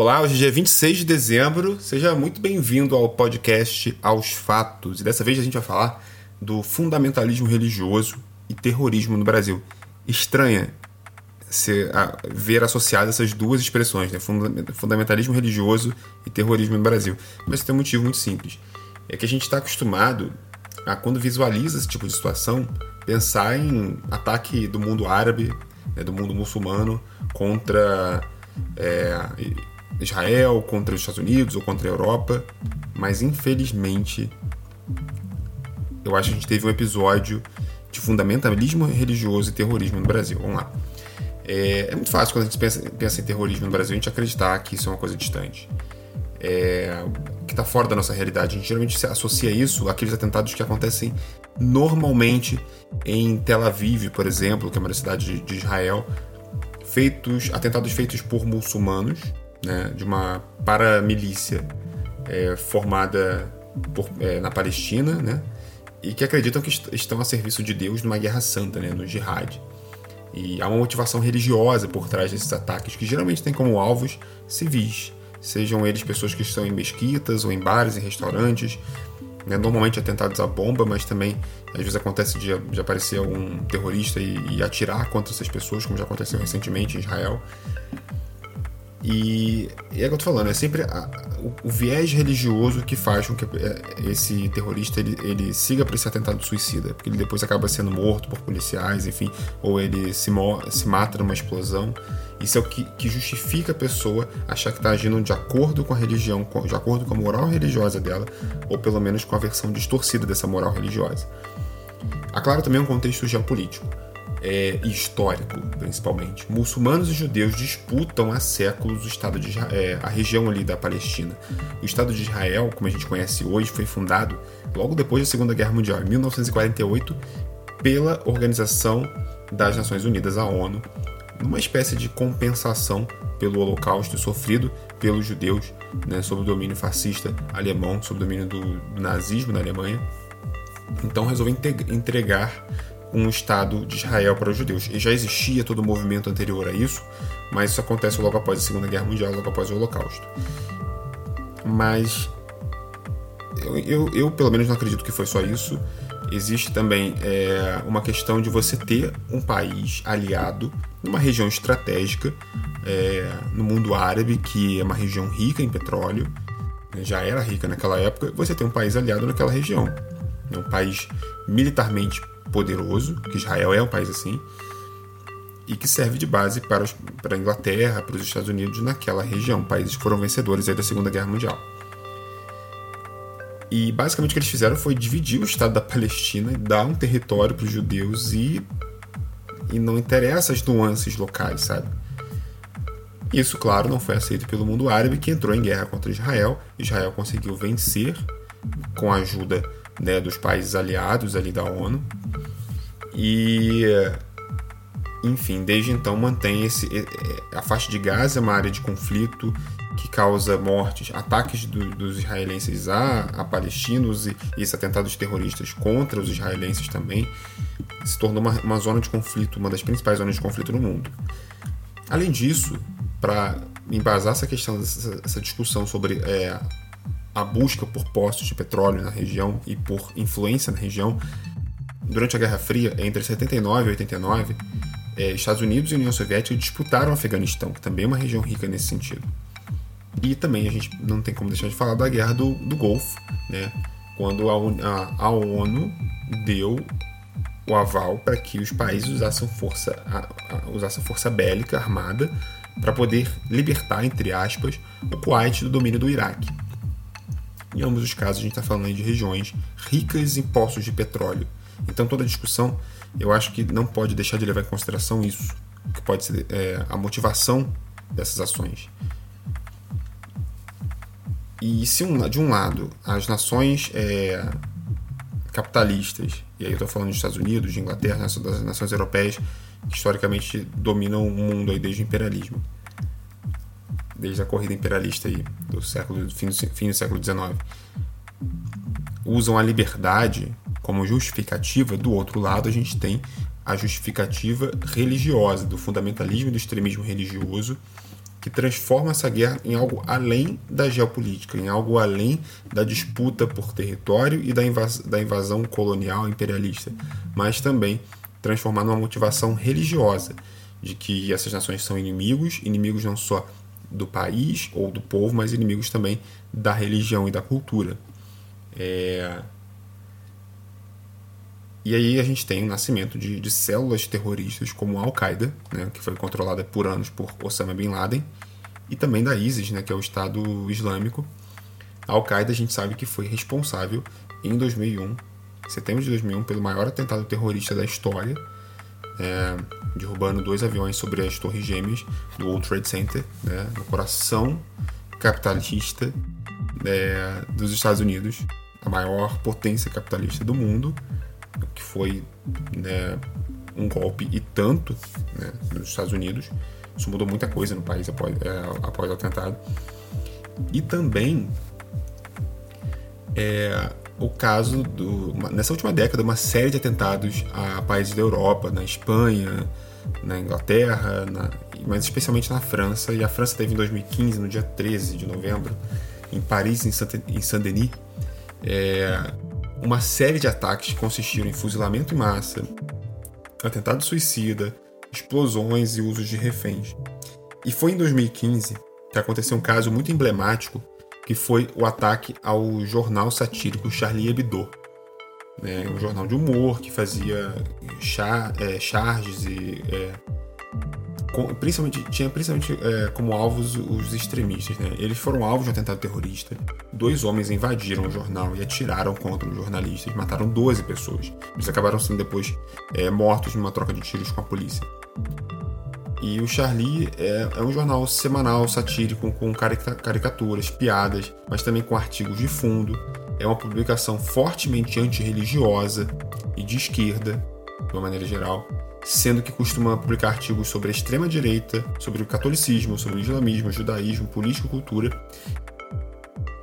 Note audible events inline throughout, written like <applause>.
Olá, hoje é dia 26 de dezembro. Seja muito bem-vindo ao podcast Aos Fatos. E dessa vez a gente vai falar do fundamentalismo religioso e terrorismo no Brasil. Estranha ser, a, ver associadas essas duas expressões, né? fundamentalismo religioso e terrorismo no Brasil. Mas tem um motivo muito simples. É que a gente está acostumado a, quando visualiza esse tipo de situação, pensar em ataque do mundo árabe, né, do mundo muçulmano contra é, Israel, contra os Estados Unidos ou contra a Europa, mas infelizmente eu acho que a gente teve um episódio de fundamentalismo religioso e terrorismo no Brasil. Vamos lá. É, é muito fácil quando a gente pensa, pensa, em terrorismo no Brasil a gente acreditar que isso é uma coisa distante. É, que está fora da nossa realidade. A gente geralmente associa isso àqueles atentados que acontecem normalmente em Tel Aviv, por exemplo, que é uma cidade de, de Israel, feitos atentados feitos por muçulmanos né, de uma paramilícia é, formada por, é, na Palestina, né, e que acreditam que est estão a serviço de Deus numa guerra santa, né, no jihad. E há uma motivação religiosa por trás desses ataques, que geralmente tem como alvos civis, sejam eles pessoas que estão em mesquitas ou em bares, em restaurantes, né, normalmente atentados à bomba, mas também às vezes acontece de, de aparecer algum terrorista e, e atirar contra essas pessoas, como já aconteceu recentemente em Israel. E, é o que eu tô falando, é sempre a, o, o, viés religioso que faz com que é, esse terrorista ele, ele siga para esse atentado suicida, porque ele depois acaba sendo morto por policiais, enfim, ou ele se, se mata numa explosão. Isso é o que, que justifica a pessoa achar que está agindo de acordo com a religião, de acordo com a moral religiosa dela, ou pelo menos com a versão distorcida dessa moral religiosa. Há, claro, também um contexto geopolítico é, histórico, principalmente. Muçulmanos e judeus disputam há séculos o Estado de é, a região ali da Palestina. O Estado de Israel, como a gente conhece hoje, foi fundado logo depois da Segunda Guerra Mundial, em 1948, pela Organização das Nações Unidas, a ONU, numa espécie de compensação pelo Holocausto sofrido pelos judeus né, sob o domínio fascista alemão, sob o domínio do, do nazismo na Alemanha. Então resolveu entregar um Estado de Israel para os judeus. E já existia todo o movimento anterior a isso, mas isso acontece logo após a Segunda Guerra Mundial, logo após o Holocausto. Mas eu, eu, eu pelo menos não acredito que foi só isso. Existe também é, uma questão de você ter um país aliado numa região estratégica é, no mundo árabe, que é uma região rica em petróleo, né, já era rica naquela época, você tem um país aliado naquela região. É um país militarmente poderoso, que Israel é um país assim, e que serve de base para, os, para a Inglaterra, para os Estados Unidos naquela região, países que foram vencedores da Segunda Guerra Mundial. E basicamente o que eles fizeram foi dividir o Estado da Palestina e dar um território para os judeus e, e não interessa as nuances locais, sabe? Isso, claro, não foi aceito pelo mundo árabe, que entrou em guerra contra Israel. Israel conseguiu vencer com a ajuda né, dos países aliados ali da ONU. E enfim, desde então mantém esse a faixa de Gaza é uma área de conflito que causa mortes, ataques do, dos israelenses a, a palestinos e, esses atentados terroristas contra os israelenses também se tornou uma, uma zona de conflito, uma das principais zonas de conflito no mundo. Além disso, para embasar essa questão, essa, essa discussão sobre é, a busca por postos de petróleo na região e por influência na região, durante a Guerra Fria, entre 79 e 89, é, Estados Unidos e União Soviética disputaram o Afeganistão, que também é uma região rica nesse sentido. E também a gente não tem como deixar de falar da Guerra do, do Golfo, né? quando a, a, a ONU deu o aval para que os países usassem força, a, usassem força bélica armada para poder libertar, entre aspas, o Kuwait do domínio do Iraque. Em ambos os casos, a gente está falando de regiões ricas em poços de petróleo. Então, toda discussão, eu acho que não pode deixar de levar em consideração isso, que pode ser é, a motivação dessas ações. E se um, de um lado as nações é, capitalistas, e aí eu estou falando dos Estados Unidos, de Inglaterra, das nações europeias, que historicamente dominam o mundo aí desde o imperialismo, desde a corrida imperialista aí, do século fim do, fim do século XIX usam a liberdade como justificativa, do outro lado a gente tem a justificativa religiosa do fundamentalismo e do extremismo religioso que transforma essa guerra em algo além da geopolítica, em algo além da disputa por território e da, invas da invasão colonial imperialista, mas também transformar numa motivação religiosa, de que essas nações são inimigos, inimigos não só do país ou do povo, mas inimigos também da religião e da cultura. É... E aí a gente tem o nascimento de, de células terroristas como a Al-Qaeda, né, que foi controlada por anos por Osama Bin Laden, e também da ISIS, né, que é o Estado Islâmico. A Al-Qaeda a gente sabe que foi responsável em 2001, setembro de 2001, pelo maior atentado terrorista da história, é, derrubando dois aviões sobre as torres gêmeas do World Trade Center, né, no coração capitalista é, dos Estados Unidos, a maior potência capitalista do mundo, que foi né, um golpe e tanto né, nos Estados Unidos. Isso mudou muita coisa no país após, é, após o atentado. E também é, o caso do. Nessa última década, uma série de atentados a países da Europa, na Espanha, na Inglaterra, na, mas especialmente na França. E a França teve em 2015, no dia 13 de novembro, em Paris, em Saint-Denis, é, uma série de ataques que consistiram em fuzilamento em massa, atentado suicida, explosões e uso de reféns. E foi em 2015 que aconteceu um caso muito emblemático que foi o ataque ao jornal satírico Charlie Hebdo. Né, um jornal de humor que fazia char, é, charges e é, principalmente tinha principalmente é, como alvos os extremistas. Né? Eles foram alvos de um atentado terrorista. Dois homens invadiram o jornal e atiraram contra os jornalistas, mataram 12 pessoas. Eles acabaram sendo depois é, mortos numa troca de tiros com a polícia. E o Charlie é, é um jornal semanal satírico com caricaturas, piadas, mas também com artigos de fundo. É uma publicação fortemente antirreligiosa e de esquerda, de uma maneira geral, sendo que costuma publicar artigos sobre a extrema-direita, sobre o catolicismo, sobre o islamismo, o judaísmo, política e cultura.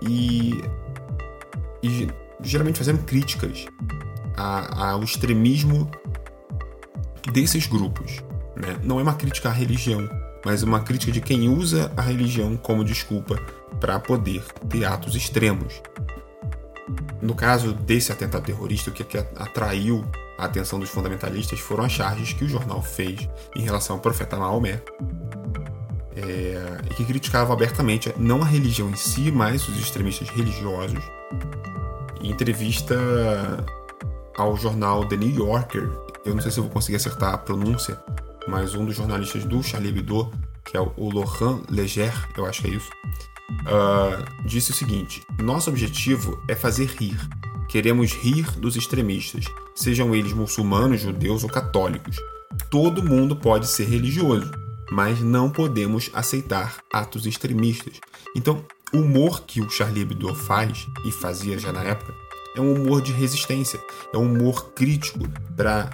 E, e geralmente fazendo críticas ao extremismo desses grupos. Né? Não é uma crítica à religião, mas uma crítica de quem usa a religião como desculpa para poder ter atos extremos. No caso desse atentado terrorista, o que atraiu a atenção dos fundamentalistas foram as charges que o jornal fez em relação ao profeta Maomé, é, e que criticava abertamente não a religião em si, mas os extremistas religiosos. Em entrevista ao jornal The New Yorker, eu não sei se eu vou conseguir acertar a pronúncia, mas um dos jornalistas do Charlie Hebdo, que é o Laurent Leger, eu acho que é isso, uh, disse o seguinte: Nosso objetivo é fazer rir. Queremos rir dos extremistas, sejam eles muçulmanos, judeus ou católicos. Todo mundo pode ser religioso, mas não podemos aceitar atos extremistas. Então, o humor que o Charlie Hebdo faz, e fazia já na época, é um humor de resistência, é um humor crítico para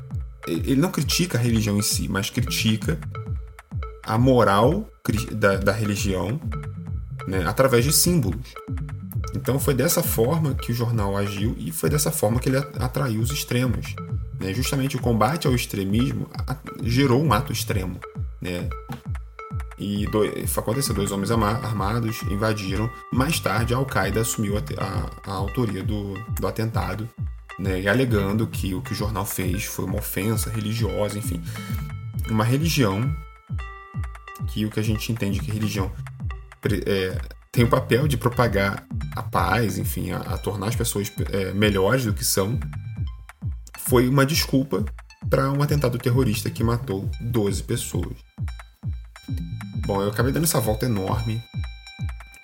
ele não critica a religião em si, mas critica a moral da, da religião né, através de símbolos. Então foi dessa forma que o jornal agiu e foi dessa forma que ele atraiu os extremos. Né? Justamente o combate ao extremismo gerou um ato extremo. Né? E dois, aconteceu, dois homens armados invadiram. Mais tarde, a Al-Qaeda assumiu a, a, a autoria do, do atentado né, e alegando que o que o jornal fez foi uma ofensa religiosa, enfim. Uma religião que o que a gente entende que religião é, tem o papel de propagar a paz, enfim, a, a tornar as pessoas é, melhores do que são, foi uma desculpa para um atentado terrorista que matou 12 pessoas. Bom, eu acabei dando essa volta enorme,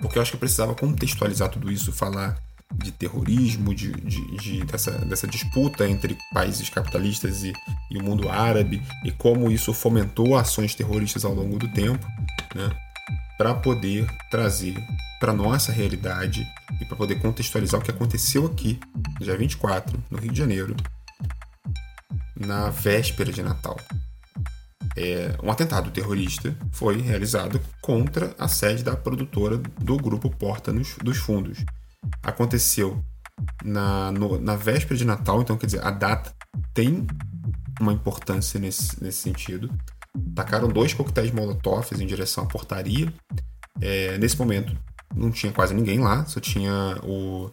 porque eu acho que eu precisava contextualizar tudo isso, falar de terrorismo, de, de, de, dessa, dessa disputa entre países capitalistas e, e, o mundo árabe, e como isso fomentou ações terroristas ao longo do tempo, né, para poder trazer para nossa realidade e para poder contextualizar o que aconteceu aqui, dia 24, no Rio de Janeiro, na véspera de Natal. É, um atentado terrorista foi realizado contra a sede da produtora do grupo Porta nos, dos Fundos, aconteceu na, no, na véspera de Natal, então quer dizer, a data tem uma importância nesse, nesse sentido. Tacaram dois coquetéis molotov em direção à portaria. É, nesse momento não tinha quase ninguém lá, só tinha o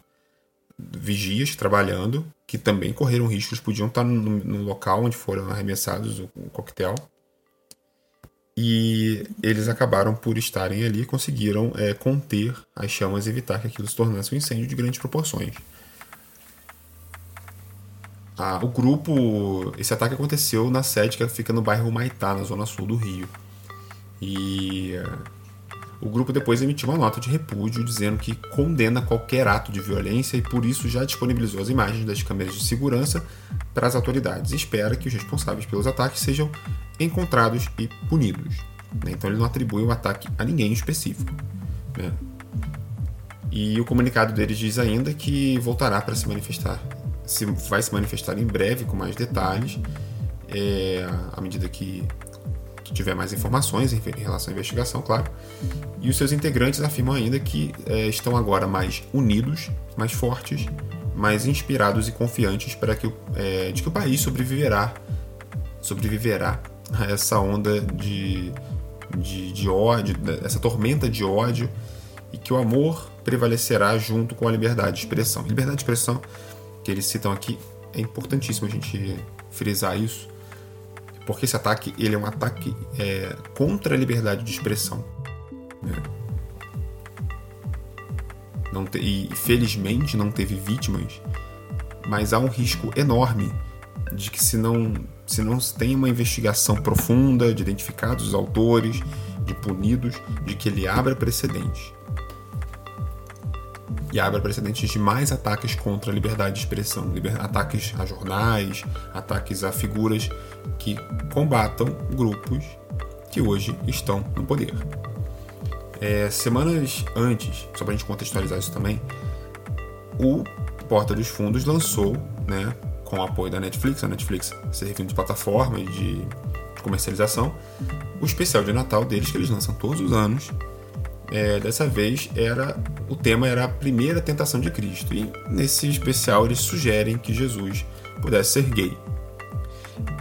vigias trabalhando, que também correram riscos, podiam estar no, no local onde foram arremessados o, o coquetel. E eles acabaram por estarem ali e conseguiram é, conter as chamas e evitar que aquilo se tornasse um incêndio de grandes proporções. Ah, o grupo. Esse ataque aconteceu na sede que fica no bairro Maitá, na zona sul do Rio. E o grupo depois emitiu uma nota de repúdio dizendo que condena qualquer ato de violência e por isso já disponibilizou as imagens das câmeras de segurança para as autoridades e espera que os responsáveis pelos ataques sejam encontrados e punidos. Né? Então ele não atribui o ataque a ninguém específico. Né? E o comunicado deles diz ainda que voltará para se manifestar, se, vai se manifestar em breve com mais detalhes, é, à medida que tiver mais informações em, relação à investigação, claro. E os seus integrantes afirmam ainda que é, estão agora mais unidos, mais fortes, mais inspirados e confiantes para que, é, de que o país sobreviverá, sobreviverá a essa onda de, de, de ódio, essa tormenta de ódio, e que o amor prevalecerá junto com a liberdade de expressão. Liberdade de expressão, que eles citam aqui, é importantíssimo a gente frisar isso porque esse ataque ele é um ataque é, contra a liberdade de expressão. Né? Não te, e felizmente não teve vítimas, mas há um risco enorme de que se não se não tem uma investigação profunda de identificados os autores, de punidos, de que ele abra precedentes e abra precedentes de mais ataques contra a liberdade de expressão, ataques a jornais, ataques a figuras que combatam grupos que hoje estão no poder. É, semanas antes, só para a gente contextualizar isso também, o Porta dos Fundos lançou, né, com o apoio da Netflix, a Netflix servindo de plataforma de comercialização, o especial de Natal deles que eles lançam todos os anos, é, dessa vez era o tema era a primeira tentação de Cristo e nesse especial eles sugerem que Jesus pudesse ser gay.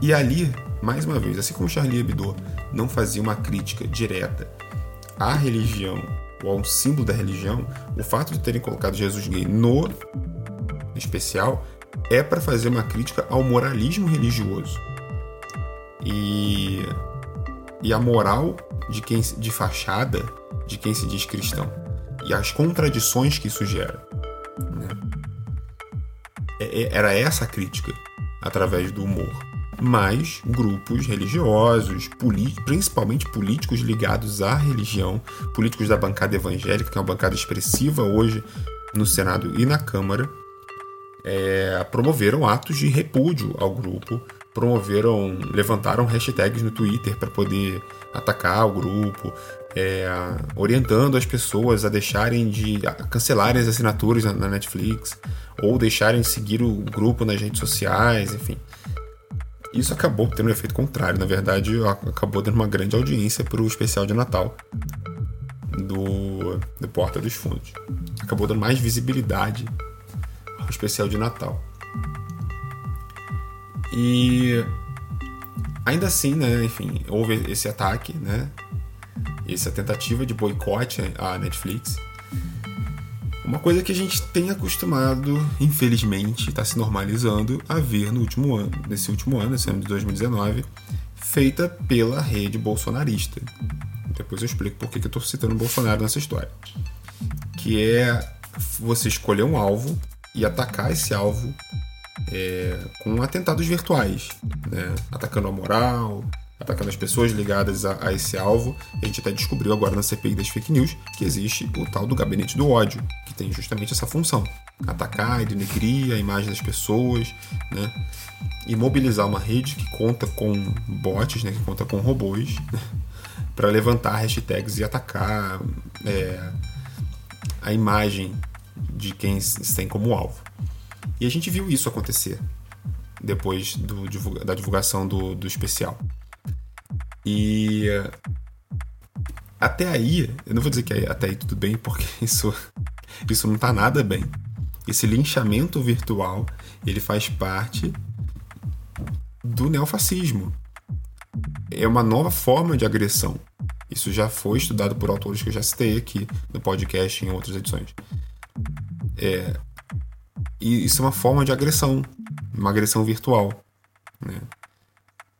E ali, mais uma vez, assim como Charlie Hebdo não fazia uma crítica direta à religião ou a um símbolo da religião, o fato de terem colocado Jesus gay no especial é para fazer uma crítica ao moralismo religioso. E, e a moral de quem de fachada de quem se diz cristão e as contradições que isso gera. Né? É, é, era essa a crítica através do humor. Mas grupos religiosos, principalmente políticos ligados à religião, políticos da bancada evangélica, que é uma bancada expressiva hoje no Senado e na Câmara, é, promoveram atos de repúdio ao grupo, promoveram, levantaram hashtags no Twitter para poder atacar o grupo, é, orientando as pessoas a deixarem de a cancelarem as assinaturas na, na, Netflix ou deixarem de seguir o grupo nas redes sociais, enfim. Isso acabou tendo um efeito contrário, na verdade, acabou dando uma grande audiência para o especial de Natal do, do Porta dos Fundos. Acabou dando mais visibilidade ao especial de Natal. E ainda assim, né, enfim, houve esse ataque, né, essa tentativa de boicote à Netflix. Uma coisa que a gente tem acostumado, infelizmente, está se normalizando a ver no último ano, nesse último ano, esse ano de 2019, feita pela rede bolsonarista. Depois eu explico por que eu estou citando Bolsonaro nessa história. Que é você escolher um alvo e atacar esse alvo é, com atentados virtuais, né? atacando a moral, atacando as pessoas ligadas a, a, esse alvo. A gente até descobriu agora na CPI das fake news que existe o tal do gabinete do ódio, que tem justamente essa função: atacar e denegrir a imagem das pessoas, né? E mobilizar uma rede que conta com bots, né? Que conta com robôs, né? <laughs> para levantar hashtags e atacar é, a imagem de quem se tem como alvo. E a gente viu isso acontecer depois do, da divulgação do, do especial. E até aí, eu não vou dizer que até aí tudo bem, porque <laughs> isso, isso não tá nada bem. Esse linchamento virtual, ele faz parte do neofascismo. é uma nova forma de agressão. Isso já foi estudado por autores que eu já citei aqui no podcast em outras edições. É, e isso é uma forma de agressão, uma agressão virtual. Né?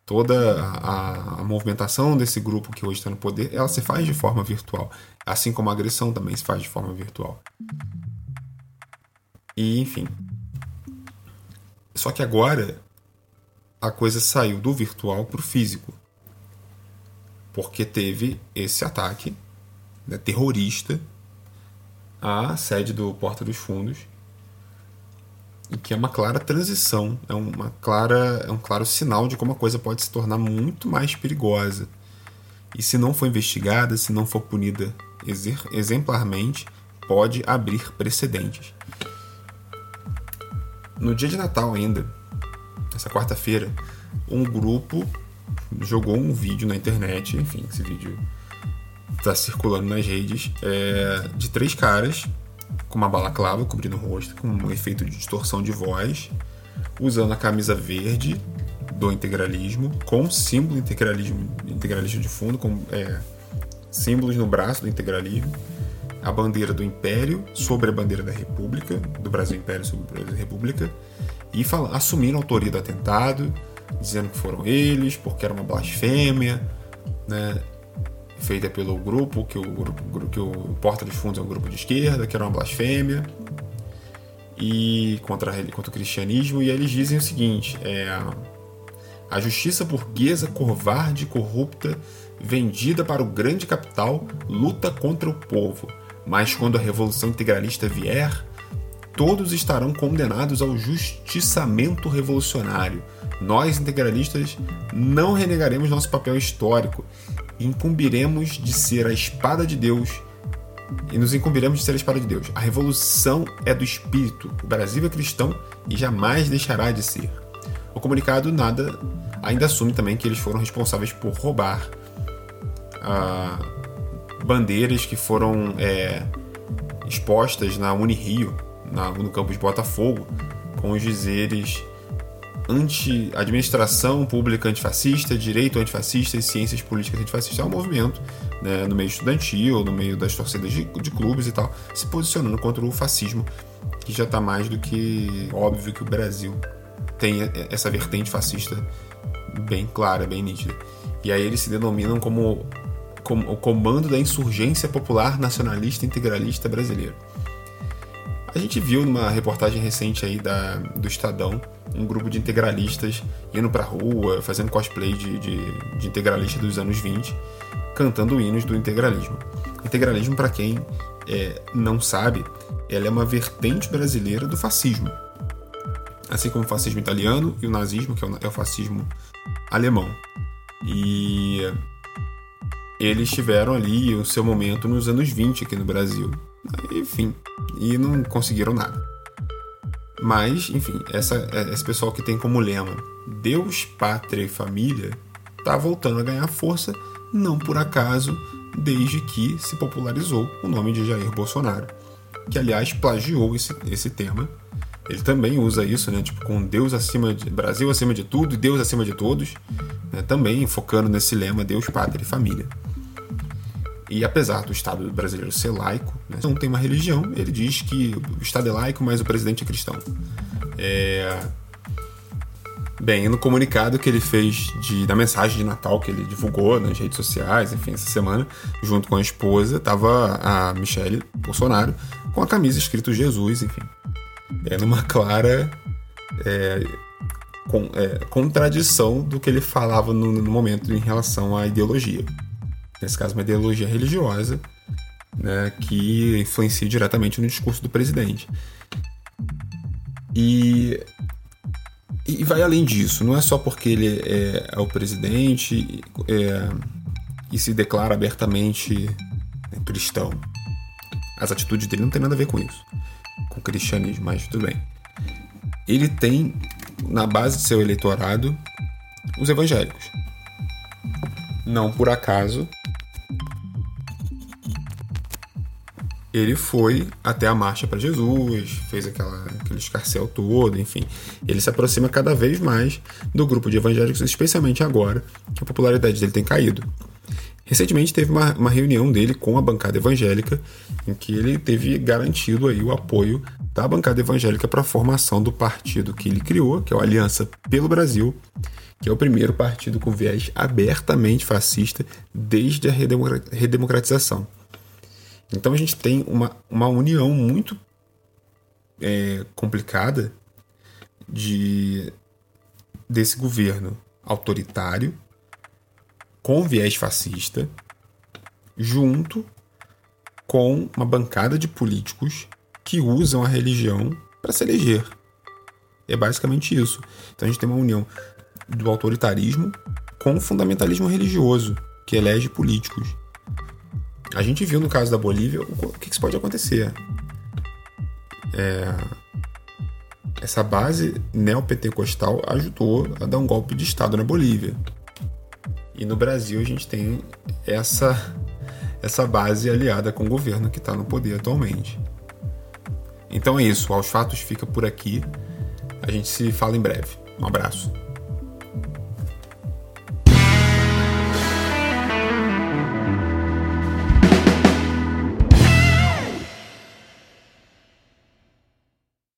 Toda a, a, movimentação desse grupo que hoje está no poder, ela se faz de forma virtual, assim como a agressão também se faz de forma virtual. E enfim. Só que agora a coisa saiu do virtual para o físico. Porque teve esse ataque né, terrorista à sede do Porta dos Fundos, que é uma clara transição, é, uma clara, é um claro sinal de como a coisa pode se tornar muito mais perigosa. E se não for investigada, se não for punida exemplarmente, pode abrir precedentes. No dia de Natal ainda, essa quarta-feira, um grupo jogou um vídeo na internet, enfim, esse vídeo está circulando nas redes, é, de três caras com uma balaclava cobrindo o rosto, com um efeito de distorção de voz, usando a camisa verde do integralismo, com símbolo integralismo, integralismo de fundo, com é, símbolos no braço do integralismo, a bandeira do Império sobre a bandeira da República, do Brasil Império sobre o Brasil República, e falam, assumiram a autoria do atentado, dizendo que foram eles, porque era uma blasfêmia, né? Feita pelo grupo, que o, que o Porta dos Fundos é um grupo de esquerda, que era uma blasfêmia, e contra, contra o cristianismo, e eles dizem o seguinte: é, a justiça burguesa, covarde, corrupta, vendida para o grande capital, luta contra o povo, mas quando a revolução integralista vier, todos estarão condenados ao justiçamento revolucionário. Nós, integralistas, não renegaremos nosso papel histórico e incumbiremos de ser a espada de Deus e nos incumbiremos de ser a espada de Deus. A revolução é do espírito. O Brasil é cristão e jamais deixará de ser. O comunicado nada ainda assume também que eles foram responsáveis por roubar ah, bandeiras que foram é, expostas na Unirio, na, no campus Botafogo, com os dizeres anti administração pública antifascista, direito antifascista e ciências políticas antifascistas. É um movimento né, no meio estudantil, no meio das torcidas de, de clubes e tal, se posicionando contra o fascismo, que já está mais do que óbvio que o Brasil tem essa vertente fascista bem clara, bem nítida. E aí eles se denominam como, como o Comando da Insurgência Popular Nacionalista Integralista Brasileiro. A gente viu numa reportagem recente aí da, do Estadão um grupo de integralistas indo pra rua, fazendo cosplay de, de, de integralista dos anos 20, cantando hinos do integralismo. Integralismo, para quem é, não sabe, ela é uma vertente brasileira do fascismo. Assim como o fascismo italiano e o nazismo, que é o, é o fascismo alemão. E eles tiveram ali o seu momento nos anos 20 aqui no Brasil. Enfim, e não conseguiram nada. Mas, enfim, essa, esse pessoal que tem como lema Deus, Pátria e Família está voltando a ganhar força, não por acaso, desde que se popularizou o nome de Jair Bolsonaro, que aliás plagiou esse, esse tema. Ele também usa isso, né? Tipo, com Deus acima de. Brasil acima de tudo e Deus acima de todos, né, também focando nesse lema Deus, Pátria e Família. E apesar do Estado brasileiro ser laico, né, não tem uma religião, ele diz que o Estado é laico, mas o presidente é cristão. É... Bem, no comunicado que ele fez de, da mensagem de Natal que ele divulgou nas redes sociais, enfim, essa semana, junto com a esposa, estava a Michelle Bolsonaro com a camisa escrito Jesus, enfim. É numa clara é, com, é, contradição do que ele falava no, no momento em relação à ideologia nesse caso uma ideologia religiosa, né, que influencia diretamente no discurso do presidente. E, e vai além disso, não é só porque ele é, é o presidente é, e se declara abertamente cristão. As atitudes dele não tem nada a ver com isso, com o cristianismo, mas tudo bem. Ele tem na base de seu eleitorado os evangélicos. Não por acaso ele foi até a Marcha para Jesus, fez aquela, aquele escarcel todo, enfim. Ele se aproxima cada vez mais do grupo de evangélicos, especialmente agora que a popularidade dele tem caído. Recentemente teve uma, uma reunião dele com a bancada evangélica, em que ele teve garantido aí o apoio da bancada evangélica para a formação do partido que ele criou, que é o Aliança pelo Brasil, que é o primeiro partido com viés abertamente fascista desde a redemocratização. Então a gente tem uma, uma união muito é, complicada de desse governo autoritário com viés fascista junto com uma bancada de políticos que usam a religião para se eleger. É basicamente isso. Então a gente tem uma união do autoritarismo com o fundamentalismo religioso que elege políticos. A gente viu no caso da Bolívia o que, que pode acontecer. É... Essa base neopentecostal ajudou a dar um golpe de Estado na Bolívia. E no Brasil a gente tem essa, essa base aliada com o governo que está no poder atualmente. Então é isso, aos fatos fica por aqui. A gente se fala em breve. Um abraço.